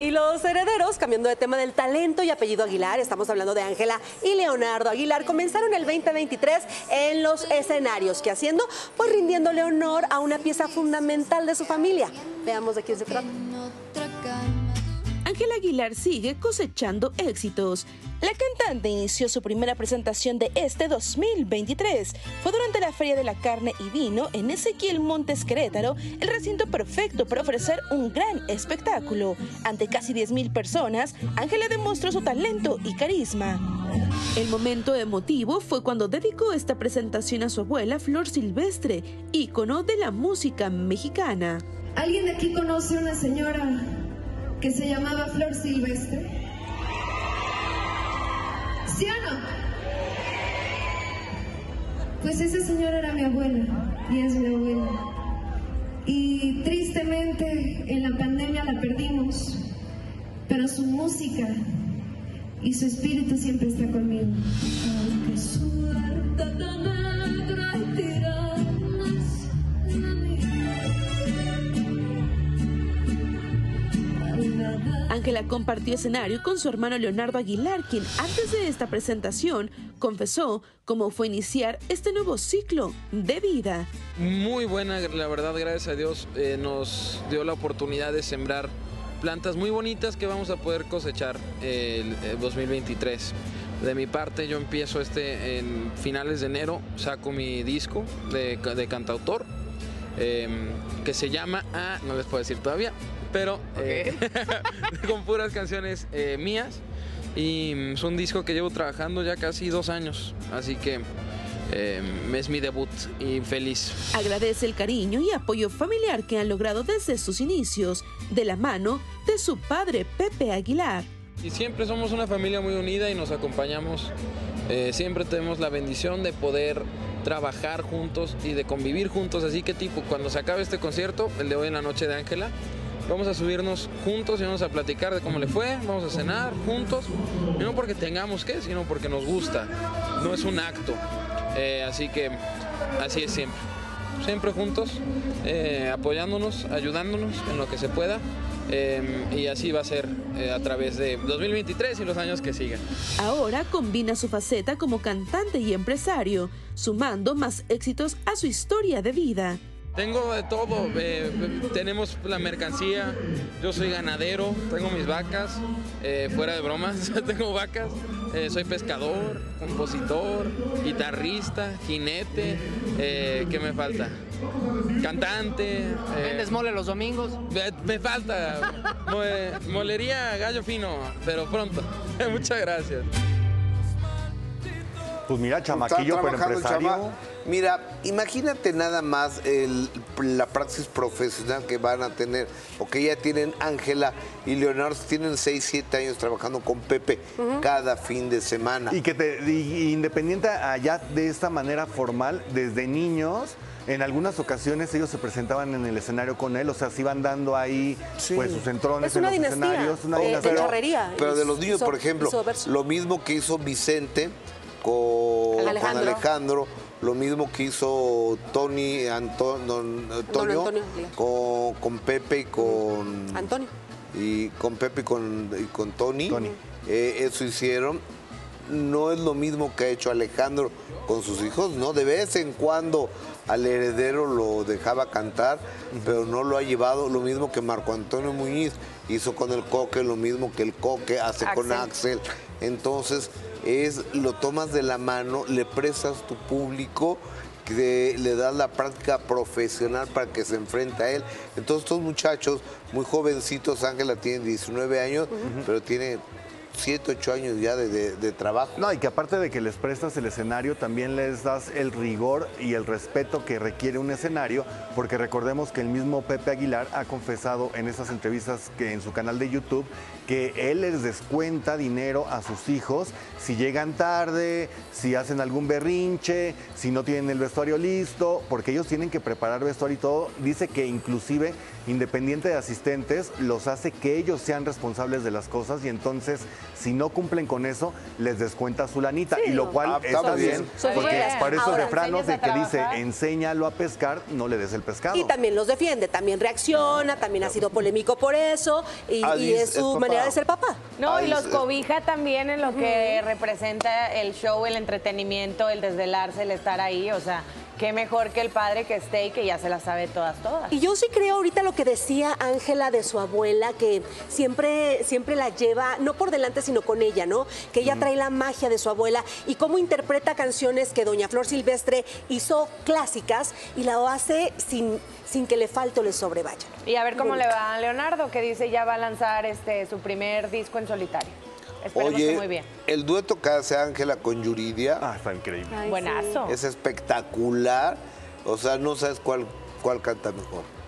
Y los herederos, cambiando de tema del talento y apellido Aguilar, estamos hablando de Ángela y Leonardo Aguilar, comenzaron el 2023 en los escenarios, que haciendo, pues rindiéndole honor a una pieza fundamental de su familia. Veamos de quién se trata. Ángela Aguilar sigue cosechando éxitos. La cantante inició su primera presentación de este 2023. Fue durante la Feria de la Carne y Vino en Ezequiel Montes Querétaro, el recinto perfecto para ofrecer un gran espectáculo. Ante casi 10.000 personas, Ángela demostró su talento y carisma. El momento emotivo fue cuando dedicó esta presentación a su abuela Flor Silvestre, ícono de la música mexicana. ¿Alguien de aquí conoce una señora que se llamaba Flor Silvestre? ¿Sí o no? Pues esa señora era mi abuela y es mi abuela. Y tristemente en la pandemia la perdimos, pero su música y su espíritu siempre está conmigo. Ángela compartió escenario con su hermano Leonardo Aguilar, quien antes de esta presentación confesó cómo fue iniciar este nuevo ciclo de vida. Muy buena, la verdad, gracias a Dios, eh, nos dio la oportunidad de sembrar plantas muy bonitas que vamos a poder cosechar el, el 2023. De mi parte, yo empiezo este en finales de enero, saco mi disco de, cantautor, eh, que se llama, ah, no les puedo decir todavía, pero eh, con puras canciones eh, mías. Y mm, es un disco que llevo trabajando ya casi dos años, así que eh, es mi debut y feliz. Agradece el cariño y apoyo familiar que han logrado desde sus inicios, de la mano de su padre Pepe Aguilar. Y siempre somos una familia muy unida y nos acompañamos. Eh, siempre tenemos la bendición de poder trabajar juntos y de convivir juntos. Así que tipo, cuando se acabe este concierto, el de hoy en la noche de Ángela, vamos a subirnos juntos y vamos a platicar de cómo le fue, vamos a cenar juntos, no porque tengamos que, sino porque nos gusta, no es un acto. Eh, así que así es siempre, siempre juntos, eh, apoyándonos, ayudándonos en lo que se pueda. eh, y así va a ser eh, a través de 2023 y los años que sigan. Ahora combina su faceta como cantante y empresario, sumando más éxitos a su historia de vida. Tengo de todo, eh, tenemos la mercancía, yo soy ganadero, tengo mis vacas, eh, fuera de bromas, tengo vacas, eh, soy pescador, compositor, guitarrista, jinete, eh, ¿qué me falta? Cantante. eh, ¿Vendes mole los domingos? me, me falta mo- molería gallo fino, pero pronto. Muchas gracias. Pues mira, chamaquillo, pero empresario. chama- Mira, imagínate nada más el- la praxis profesional que van a tener, porque ya tienen Ángela y Leonardo, tienen 6, 7 años trabajando con Pepe cada fin de semana. Y que te, y- independiente allá de esta manera formal, desde niños, en algunas ocasiones ellos se presentaban en el escenario con él, o sea, se iban dando ahí pues sus entrones Es en una los dinastía escenarios. Una de dinastía. charrería. Pero de los niños, por ejemplo, lo mismo que hizo Vicente con con Alejandro. Lo mismo que hizo Tony, Anto- don- Antonio, Antonio, diga. con, con Pepe y con... Antonio. y con Pepe y con, y con Tony, Tony. eh, eso hicieron. No es lo mismo que ha hecho Alejandro con sus hijos, ¿no? De vez en cuando al heredero lo dejaba cantar, pero no lo ha llevado. Lo mismo que Marco Antonio Muñiz hizo con el Coque, lo mismo que el Coque hace con Axel. Entonces, es lo tomas de la mano, le prestas tu público, que le das la práctica profesional para que se enfrente a él. Entonces, estos muchachos, muy jovencitos, Ángela tiene 19 años, pero tiene 7, 8 años ya de, de- trabajo. No, y que aparte de que les prestas el escenario, también les das el rigor y el respeto que requiere un escenario, porque recordemos que el mismo Pepe Aguilar ha confesado en esas entrevistas que en su canal de YouTube que él les descuenta dinero a sus hijos si llegan tarde, si hacen algún berrinche, si no tienen el vestuario listo, porque ellos tienen que preparar vestuario y todo. Dice que inclusive independiente de asistentes, los hace que ellos sean responsables de las cosas y entonces, si no cumplen con eso, les descuenta su lanita. Sí, y lo cual Ah, está está muy bien, bien. Porque buenas. para refranos de enséñate que dice, enséñalo a pescar, no le des el pescado. Y también los defiende, también reacciona, también ha sido polémico por eso y, Alice es es su manera de ser papá. No, y los cobija también en lo que representa el show, el entretenimiento, el desvelarse, el estar ahí. O sea, qué mejor que el padre que esté y que ya se las sabe todas, todas. Y yo sí creo ahorita lo que decía Ángela de su abuela, que siempre, siempre la lleva, no por delante, sino con ella, ¿no? Que ella trae la magia de su abuela y cómo interpreta canciones que doña Flor Silvestre hizo clásicas y la hace sin, sin que le falte o le sobrevaya. Y a ver cómo le va a Leonardo, que dice ya va a lanzar este su primer disco en solitario. Esperemos que muy Oye, bien. el dueto que hace Ángela con Yuridia Ah, está increíble. Buenazo. es espectacular. O sea, no sabes cuál, cuál canta mejor.